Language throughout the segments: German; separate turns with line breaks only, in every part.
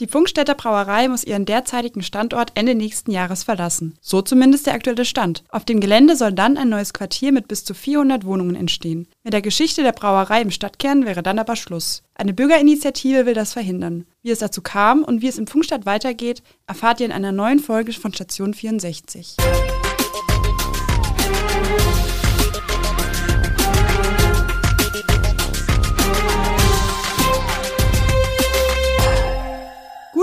Die Funkstätter Brauerei muss ihren derzeitigen Standort Ende nächsten Jahres verlassen. So zumindest der aktuelle Stand. Auf dem Gelände soll dann ein neues Quartier mit bis zu 400 Wohnungen entstehen. Mit der Geschichte der Brauerei im Stadtkern wäre dann aber Schluss. Eine Bürgerinitiative will das verhindern. Wie es dazu kam und wie es im Funkstadt weitergeht, erfahrt ihr in einer neuen Folge von Station 64.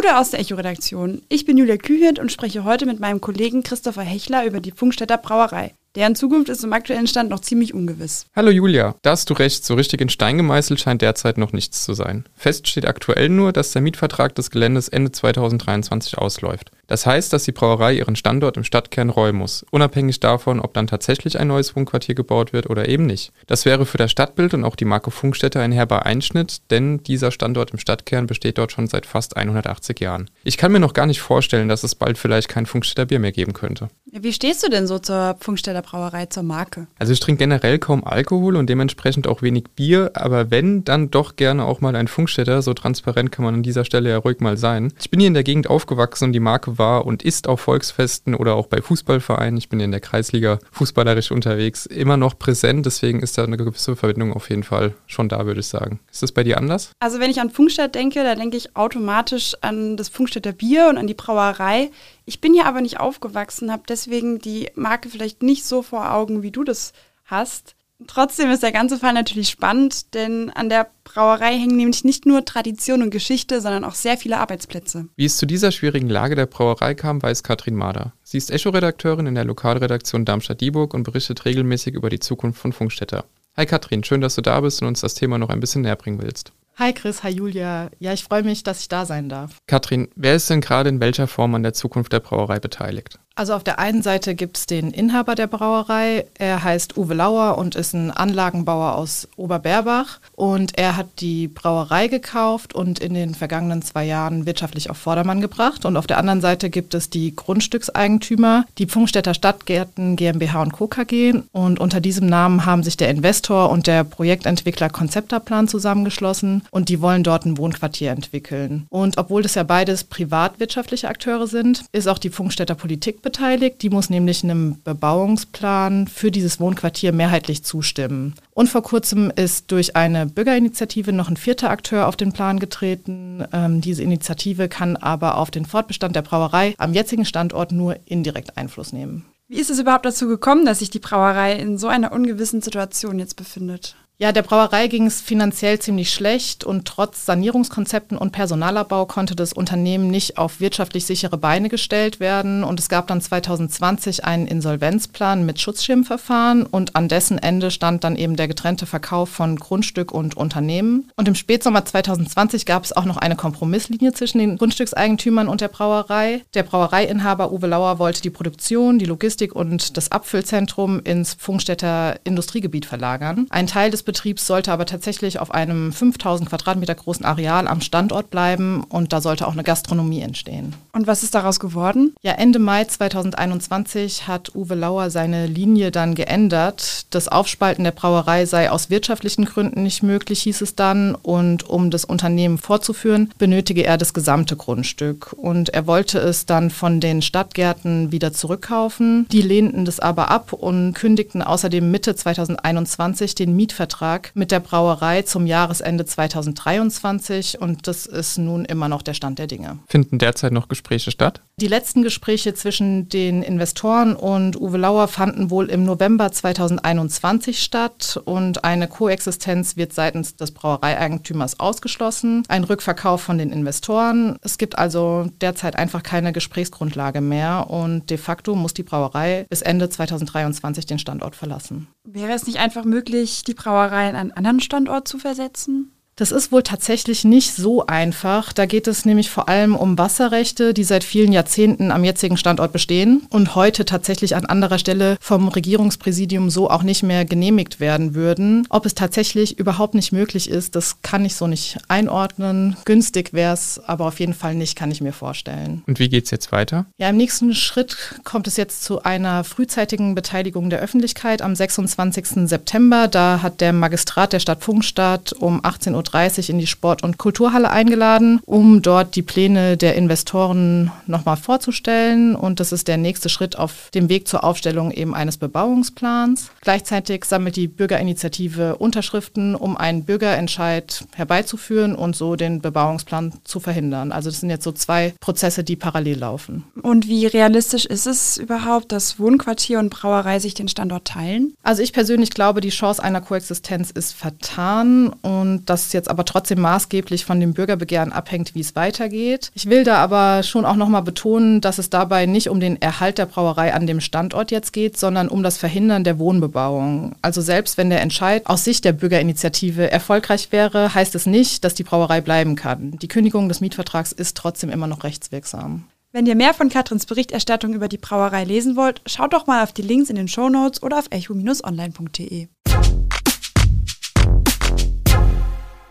Gute aus der Echo-Redaktion. Ich bin Julia Kühhirt und spreche heute mit meinem Kollegen Christopher Hechler über die Funkstätter Brauerei. Deren Zukunft ist im aktuellen Stand noch ziemlich ungewiss.
Hallo Julia, da hast du recht, so richtig in Stein gemeißelt scheint derzeit noch nichts zu sein. Fest steht aktuell nur, dass der Mietvertrag des Geländes Ende 2023 ausläuft. Das heißt, dass die Brauerei ihren Standort im Stadtkern räumen muss, unabhängig davon, ob dann tatsächlich ein neues Wohnquartier gebaut wird oder eben nicht. Das wäre für das Stadtbild und auch die Marke Funkstätte ein herber Einschnitt, denn dieser Standort im Stadtkern besteht dort schon seit fast 180 Jahren. Ich kann mir noch gar nicht vorstellen, dass es bald vielleicht kein Funkstätter Bier mehr geben könnte.
Wie stehst du denn so zur Funkstätter Brauerei, zur Marke?
Also ich trinke generell kaum Alkohol und dementsprechend auch wenig Bier, aber wenn, dann doch gerne auch mal ein Funkstätter, so transparent kann man an dieser Stelle ja ruhig mal sein. Ich bin hier in der Gegend aufgewachsen und die Marke war und ist auf Volksfesten oder auch bei Fußballvereinen, ich bin in der Kreisliga fußballerisch unterwegs, immer noch präsent. Deswegen ist da eine gewisse Verbindung auf jeden Fall schon da, würde ich sagen. Ist das bei dir anders?
Also wenn ich an Funkstadt denke, da denke ich automatisch an das Funkstädter Bier und an die Brauerei. Ich bin hier aber nicht aufgewachsen, habe deswegen die Marke vielleicht nicht so vor Augen, wie du das hast. Trotzdem ist der ganze Fall natürlich spannend, denn an der Brauerei hängen nämlich nicht nur Tradition und Geschichte, sondern auch sehr viele Arbeitsplätze.
Wie es zu dieser schwierigen Lage der Brauerei kam, weiß Katrin Mader. Sie ist Echo-Redakteurin in der Lokalredaktion Darmstadt-Dieburg und berichtet regelmäßig über die Zukunft von Funkstätter. Hi Katrin, schön, dass du da bist und uns das Thema noch ein bisschen näher bringen willst.
Hi Chris, hi Julia. Ja, ich freue mich, dass ich da sein darf.
Katrin, wer ist denn gerade in welcher Form an der Zukunft der Brauerei beteiligt?
Also auf der einen Seite gibt es den Inhaber der Brauerei. Er heißt Uwe Lauer und ist ein Anlagenbauer aus Oberberbach. Und er hat die Brauerei gekauft und in den vergangenen zwei Jahren wirtschaftlich auf Vordermann gebracht. Und auf der anderen Seite gibt es die Grundstückseigentümer, die Pfungstädter Stadtgärten GmbH und Co. KG. Und unter diesem Namen haben sich der Investor und der Projektentwickler Konzepterplan zusammengeschlossen und die wollen dort ein Wohnquartier entwickeln. Und obwohl das ja beides privatwirtschaftliche Akteure sind, ist auch die Pfungstädter Politik beteiligt. Die muss nämlich einem Bebauungsplan für dieses Wohnquartier mehrheitlich zustimmen. Und vor kurzem ist durch eine Bürgerinitiative noch ein vierter Akteur auf den Plan getreten. Ähm, diese Initiative kann aber auf den Fortbestand der Brauerei am jetzigen Standort nur indirekt Einfluss nehmen.
Wie ist es überhaupt dazu gekommen, dass sich die Brauerei in so einer ungewissen Situation jetzt befindet?
Ja, der Brauerei ging es finanziell ziemlich schlecht und trotz Sanierungskonzepten und Personalabbau konnte das Unternehmen nicht auf wirtschaftlich sichere Beine gestellt werden. Und es gab dann 2020 einen Insolvenzplan mit Schutzschirmverfahren und an dessen Ende stand dann eben der getrennte Verkauf von Grundstück und Unternehmen. Und im Spätsommer 2020 gab es auch noch eine Kompromisslinie zwischen den Grundstückseigentümern und der Brauerei. Der Brauereiinhaber Uwe Lauer wollte die Produktion, die Logistik und das Abfüllzentrum ins Funkstädter Industriegebiet verlagern. Ein Teil des Betriebs sollte aber tatsächlich auf einem 5000 Quadratmeter großen Areal am Standort bleiben und da sollte auch eine Gastronomie entstehen.
Und was ist daraus geworden?
Ja, Ende Mai 2021 hat Uwe Lauer seine Linie dann geändert. Das Aufspalten der Brauerei sei aus wirtschaftlichen Gründen nicht möglich, hieß es dann. Und um das Unternehmen fortzuführen, benötige er das gesamte Grundstück. Und er wollte es dann von den Stadtgärten wieder zurückkaufen. Die lehnten das aber ab und kündigten außerdem Mitte 2021 den Mietvertrag Vertrag mit der Brauerei zum Jahresende 2023 und das ist nun immer noch der Stand der Dinge.
Finden derzeit noch Gespräche statt?
Die letzten Gespräche zwischen den Investoren und Uwe Lauer fanden wohl im November 2021 statt und eine Koexistenz wird seitens des Brauereieigentümers ausgeschlossen. Ein Rückverkauf von den Investoren. Es gibt also derzeit einfach keine Gesprächsgrundlage mehr und de facto muss die Brauerei bis Ende 2023 den Standort verlassen.
Wäre es nicht einfach möglich, die Brauerei an einen anderen Standort zu versetzen?
Das ist wohl tatsächlich nicht so einfach. Da geht es nämlich vor allem um Wasserrechte, die seit vielen Jahrzehnten am jetzigen Standort bestehen und heute tatsächlich an anderer Stelle vom Regierungspräsidium so auch nicht mehr genehmigt werden würden. Ob es tatsächlich überhaupt nicht möglich ist, das kann ich so nicht einordnen. Günstig wäre es, aber auf jeden Fall nicht, kann ich mir vorstellen.
Und wie geht es jetzt weiter?
Ja, im nächsten Schritt kommt es jetzt zu einer frühzeitigen Beteiligung der Öffentlichkeit am 26. September. Da hat der Magistrat der Stadt Funkstadt um 18.30 Uhr Uhr in die Sport- und Kulturhalle eingeladen, um dort die Pläne der Investoren nochmal vorzustellen. Und das ist der nächste Schritt auf dem Weg zur Aufstellung eben eines Bebauungsplans. Gleichzeitig sammelt die Bürgerinitiative Unterschriften, um einen Bürgerentscheid herbeizuführen und so den Bebauungsplan zu verhindern. Also das sind jetzt so zwei Prozesse, die parallel laufen.
Und wie realistisch ist es überhaupt, dass Wohnquartier und Brauerei sich den Standort teilen?
Also ich persönlich glaube, die Chance einer Koexistenz ist vertan und das jetzt aber trotzdem maßgeblich von dem Bürgerbegehren abhängt, wie es weitergeht. Ich will da aber schon auch nochmal betonen, dass es dabei nicht um den Erhalt der Brauerei an dem Standort jetzt geht, sondern um das Verhindern der Wohnbebauung. Also selbst wenn der Entscheid aus Sicht der Bürgerinitiative erfolgreich wäre, heißt es nicht, dass die Brauerei bleiben kann. Die Kündigung des Mietvertrags ist trotzdem immer noch rechtswirksam.
Wenn ihr mehr von Katrins Berichterstattung über die Brauerei lesen wollt, schaut doch mal auf die Links in den Shownotes oder auf echo-online.de.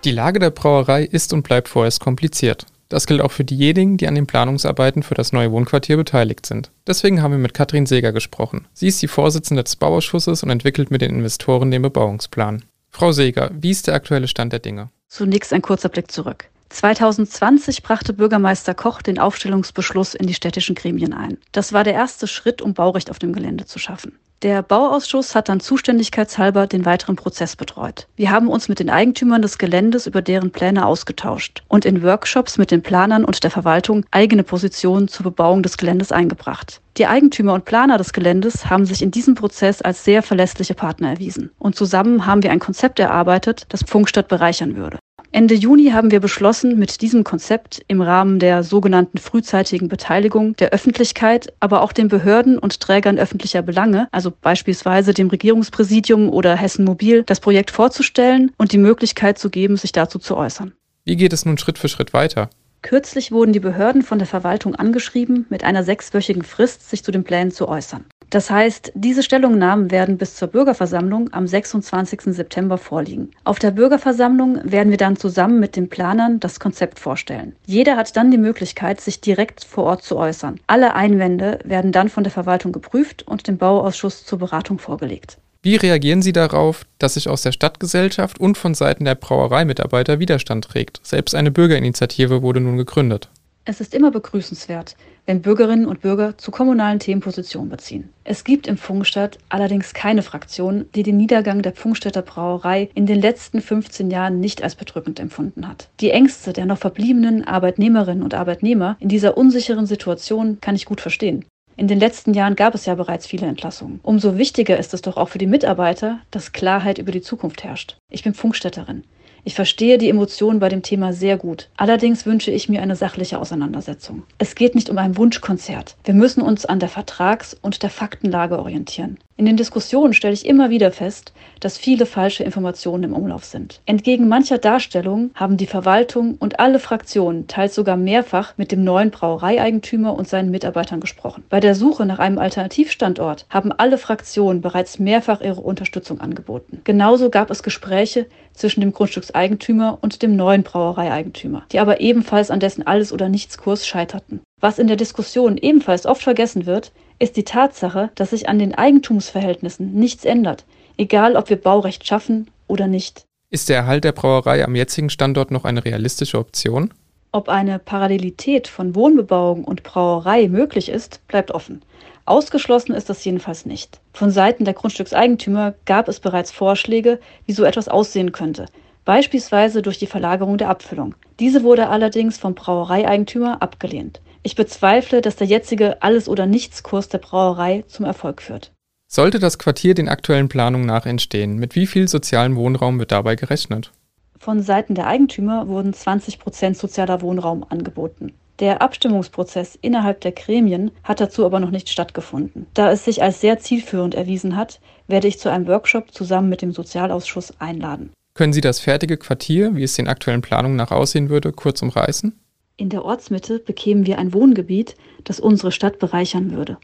Die Lage der Brauerei ist und bleibt vorerst kompliziert. Das gilt auch für diejenigen, die an den Planungsarbeiten für das neue Wohnquartier beteiligt sind. Deswegen haben wir mit Katrin Seger gesprochen. Sie ist die Vorsitzende des Bauausschusses und entwickelt mit den Investoren den Bebauungsplan. Frau Seger, wie ist der aktuelle Stand der Dinge?
Zunächst ein kurzer Blick zurück. 2020 brachte Bürgermeister Koch den Aufstellungsbeschluss in die städtischen Gremien ein. Das war der erste Schritt, um Baurecht auf dem Gelände zu schaffen. Der Bauausschuss hat dann zuständigkeitshalber den weiteren Prozess betreut. Wir haben uns mit den Eigentümern des Geländes über deren Pläne ausgetauscht und in Workshops mit den Planern und der Verwaltung eigene Positionen zur Bebauung des Geländes eingebracht. Die Eigentümer und Planer des Geländes haben sich in diesem Prozess als sehr verlässliche Partner erwiesen. Und zusammen haben wir ein Konzept erarbeitet, das Pfungstadt bereichern würde. Ende Juni haben wir beschlossen, mit diesem Konzept im Rahmen der sogenannten frühzeitigen Beteiligung der Öffentlichkeit, aber auch den Behörden und Trägern öffentlicher Belange, also beispielsweise dem Regierungspräsidium oder Hessen Mobil, das Projekt vorzustellen und die Möglichkeit zu geben, sich dazu zu äußern.
Wie geht es nun Schritt für Schritt weiter?
Kürzlich wurden die Behörden von der Verwaltung angeschrieben, mit einer sechswöchigen Frist sich zu den Plänen zu äußern. Das heißt, diese Stellungnahmen werden bis zur Bürgerversammlung am 26. September vorliegen. Auf der Bürgerversammlung werden wir dann zusammen mit den Planern das Konzept vorstellen. Jeder hat dann die Möglichkeit, sich direkt vor Ort zu äußern. Alle Einwände werden dann von der Verwaltung geprüft und dem Bauausschuss zur Beratung vorgelegt.
Wie reagieren Sie darauf, dass sich aus der Stadtgesellschaft und von Seiten der Brauereimitarbeiter Widerstand trägt? Selbst eine Bürgerinitiative wurde nun gegründet.
Es ist immer begrüßenswert, wenn Bürgerinnen und Bürger zu kommunalen Themen Position beziehen. Es gibt im Pfungstadt allerdings keine Fraktion, die den Niedergang der Pfungstädter Brauerei in den letzten 15 Jahren nicht als bedrückend empfunden hat. Die Ängste der noch verbliebenen Arbeitnehmerinnen und Arbeitnehmer in dieser unsicheren Situation kann ich gut verstehen. In den letzten Jahren gab es ja bereits viele Entlassungen. Umso wichtiger ist es doch auch für die Mitarbeiter, dass Klarheit über die Zukunft herrscht. Ich bin Pfungstädterin. Ich verstehe die Emotionen bei dem Thema sehr gut. Allerdings wünsche ich mir eine sachliche Auseinandersetzung. Es geht nicht um ein Wunschkonzert. Wir müssen uns an der Vertrags- und der Faktenlage orientieren. In den Diskussionen stelle ich immer wieder fest, dass viele falsche Informationen im Umlauf sind. Entgegen mancher Darstellungen haben die Verwaltung und alle Fraktionen teils sogar mehrfach mit dem neuen Brauereieigentümer und seinen Mitarbeitern gesprochen. Bei der Suche nach einem Alternativstandort haben alle Fraktionen bereits mehrfach ihre Unterstützung angeboten. Genauso gab es Gespräche zwischen dem Grundstückseigentümer und dem neuen Brauereieigentümer, die aber ebenfalls an dessen Alles- oder Nichts-Kurs scheiterten. Was in der Diskussion ebenfalls oft vergessen wird, ist die Tatsache, dass sich an den Eigentumsverhältnissen nichts ändert, egal ob wir Baurecht schaffen oder nicht.
Ist der Erhalt der Brauerei am jetzigen Standort noch eine realistische Option?
Ob eine Parallelität von Wohnbebauung und Brauerei möglich ist, bleibt offen. Ausgeschlossen ist das jedenfalls nicht. Von Seiten der Grundstückseigentümer gab es bereits Vorschläge, wie so etwas aussehen könnte, beispielsweise durch die Verlagerung der Abfüllung. Diese wurde allerdings vom Brauereieigentümer abgelehnt. Ich bezweifle, dass der jetzige Alles- oder Nichts-Kurs der Brauerei zum Erfolg führt.
Sollte das Quartier den aktuellen Planungen nach entstehen, mit wie viel sozialem Wohnraum wird dabei gerechnet?
Von Seiten der Eigentümer wurden 20 Prozent sozialer Wohnraum angeboten. Der Abstimmungsprozess innerhalb der Gremien hat dazu aber noch nicht stattgefunden. Da es sich als sehr zielführend erwiesen hat, werde ich zu einem Workshop zusammen mit dem Sozialausschuss einladen.
Können Sie das fertige Quartier, wie es den aktuellen Planungen nach aussehen würde, kurz umreißen?
In der Ortsmitte bekämen wir ein Wohngebiet, das unsere Stadt bereichern würde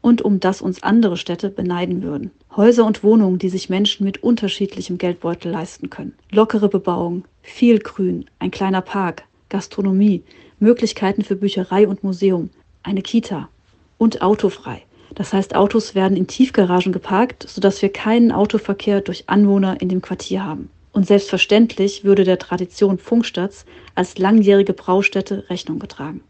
und um das uns andere Städte beneiden würden. Häuser und Wohnungen, die sich Menschen mit unterschiedlichem Geldbeutel leisten können. Lockere Bebauung, viel Grün, ein kleiner Park, Gastronomie, Möglichkeiten für Bücherei und Museum, eine Kita und autofrei. Das heißt, Autos werden in Tiefgaragen geparkt, sodass wir keinen Autoverkehr durch Anwohner in dem Quartier haben. Und selbstverständlich würde der Tradition Funkstadts als langjährige Braustätte Rechnung getragen.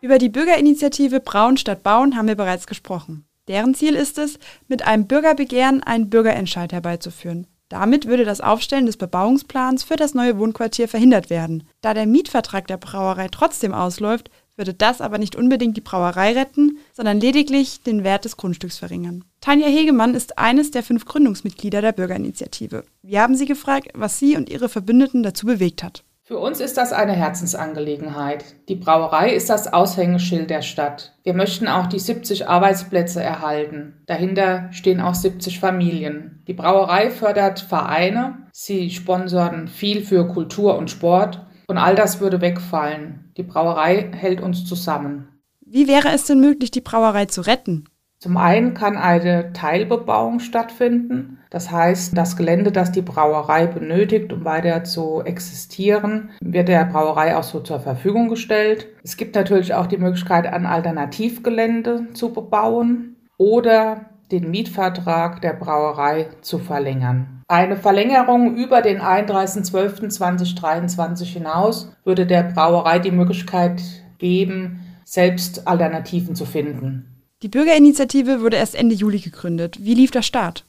Über die Bürgerinitiative Braun statt Bauen haben wir bereits gesprochen. Deren Ziel ist es, mit einem Bürgerbegehren einen Bürgerentscheid herbeizuführen. Damit würde das Aufstellen des Bebauungsplans für das neue Wohnquartier verhindert werden. Da der Mietvertrag der Brauerei trotzdem ausläuft, würde das aber nicht unbedingt die Brauerei retten, sondern lediglich den Wert des Grundstücks verringern. Tanja Hegemann ist eines der fünf Gründungsmitglieder der Bürgerinitiative. Wir haben sie gefragt, was sie und ihre Verbündeten dazu bewegt hat.
Für uns ist das eine Herzensangelegenheit. Die Brauerei ist das Aushängeschild der Stadt. Wir möchten auch die 70 Arbeitsplätze erhalten. Dahinter stehen auch 70 Familien. Die Brauerei fördert Vereine, sie sponsern viel für Kultur und Sport und all das würde wegfallen. Die Brauerei hält uns zusammen.
Wie wäre es denn möglich, die Brauerei zu retten?
Zum einen kann eine Teilbebauung stattfinden. Das heißt, das Gelände, das die Brauerei benötigt, um weiter zu existieren, wird der Brauerei auch so zur Verfügung gestellt. Es gibt natürlich auch die Möglichkeit, ein Alternativgelände zu bebauen oder den Mietvertrag der Brauerei zu verlängern. Eine Verlängerung über den 31.12.2023 hinaus würde der Brauerei die Möglichkeit geben, selbst Alternativen zu finden.
Die Bürgerinitiative wurde erst Ende Juli gegründet. Wie lief der Start?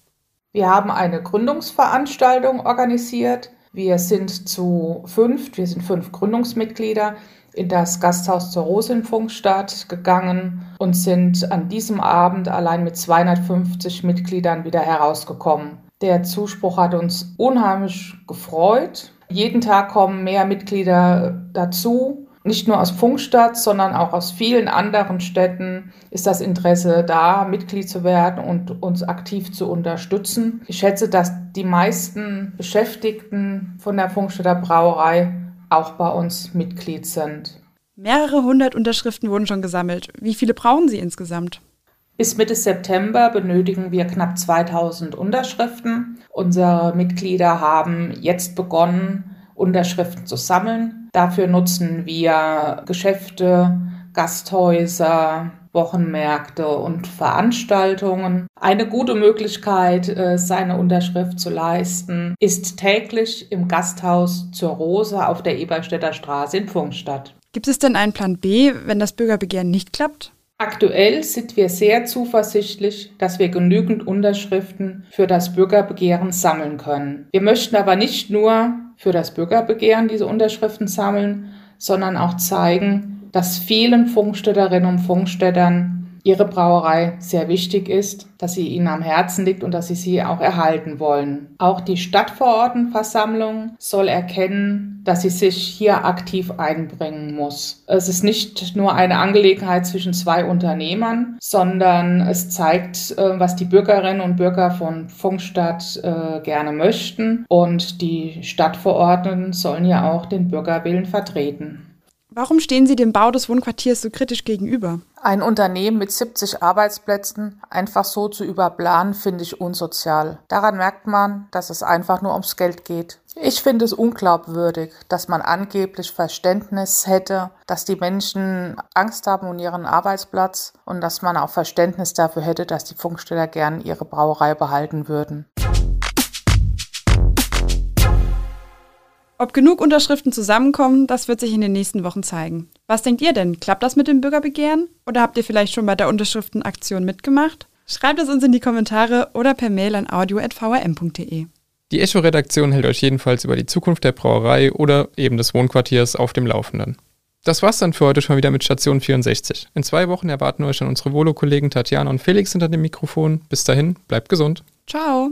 Wir haben eine Gründungsveranstaltung organisiert. Wir sind zu fünf, wir sind fünf Gründungsmitglieder in das Gasthaus zur Rose Funkstadt gegangen und sind an diesem Abend allein mit 250 Mitgliedern wieder herausgekommen. Der Zuspruch hat uns unheimlich gefreut. Jeden Tag kommen mehr Mitglieder dazu nicht nur aus Funkstadt, sondern auch aus vielen anderen Städten ist das Interesse da, Mitglied zu werden und uns aktiv zu unterstützen. Ich schätze, dass die meisten Beschäftigten von der Funkstädter Brauerei auch bei uns Mitglied sind.
Mehrere hundert Unterschriften wurden schon gesammelt. Wie viele brauchen Sie insgesamt?
Bis Mitte September benötigen wir knapp 2000 Unterschriften. Unsere Mitglieder haben jetzt begonnen, Unterschriften zu sammeln. Dafür nutzen wir Geschäfte, Gasthäuser, Wochenmärkte und Veranstaltungen. Eine gute Möglichkeit, äh, seine Unterschrift zu leisten, ist täglich im Gasthaus zur Rose auf der Eberstädter Straße in Funkstadt.
Gibt es denn einen Plan B, wenn das Bürgerbegehren nicht klappt?
Aktuell sind wir sehr zuversichtlich, dass wir genügend Unterschriften für das Bürgerbegehren sammeln können. Wir möchten aber nicht nur für das Bürgerbegehren diese Unterschriften sammeln, sondern auch zeigen, dass vielen Funkstädterinnen und Funkstädtern ihre Brauerei sehr wichtig ist, dass sie ihnen am Herzen liegt und dass sie sie auch erhalten wollen. Auch die Stadtverordnetenversammlung soll erkennen, dass sie sich hier aktiv einbringen muss. Es ist nicht nur eine Angelegenheit zwischen zwei Unternehmern, sondern es zeigt, äh, was die Bürgerinnen und Bürger von Funkstadt äh, gerne möchten und die Stadtverordneten sollen ja auch den Bürgerwillen vertreten.
Warum stehen Sie dem Bau des Wohnquartiers so kritisch gegenüber?
Ein Unternehmen mit 70 Arbeitsplätzen einfach so zu überplanen, finde ich unsozial. Daran merkt man, dass es einfach nur ums Geld geht. Ich finde es unglaubwürdig, dass man angeblich Verständnis hätte, dass die Menschen Angst haben um ihren Arbeitsplatz und dass man auch Verständnis dafür hätte, dass die Funksteller gern ihre Brauerei behalten würden.
Ob genug Unterschriften zusammenkommen, das wird sich in den nächsten Wochen zeigen. Was denkt ihr denn? Klappt das mit dem Bürgerbegehren? Oder habt ihr vielleicht schon bei der Unterschriftenaktion mitgemacht? Schreibt es uns in die Kommentare oder per Mail an audio.vrm.de.
Die Echo-Redaktion hält euch jedenfalls über die Zukunft der Brauerei oder eben des Wohnquartiers auf dem Laufenden. Das war's dann für heute schon wieder mit Station 64. In zwei Wochen erwarten euch dann unsere Volo-Kollegen Tatjana und Felix hinter dem Mikrofon. Bis dahin, bleibt gesund.
Ciao.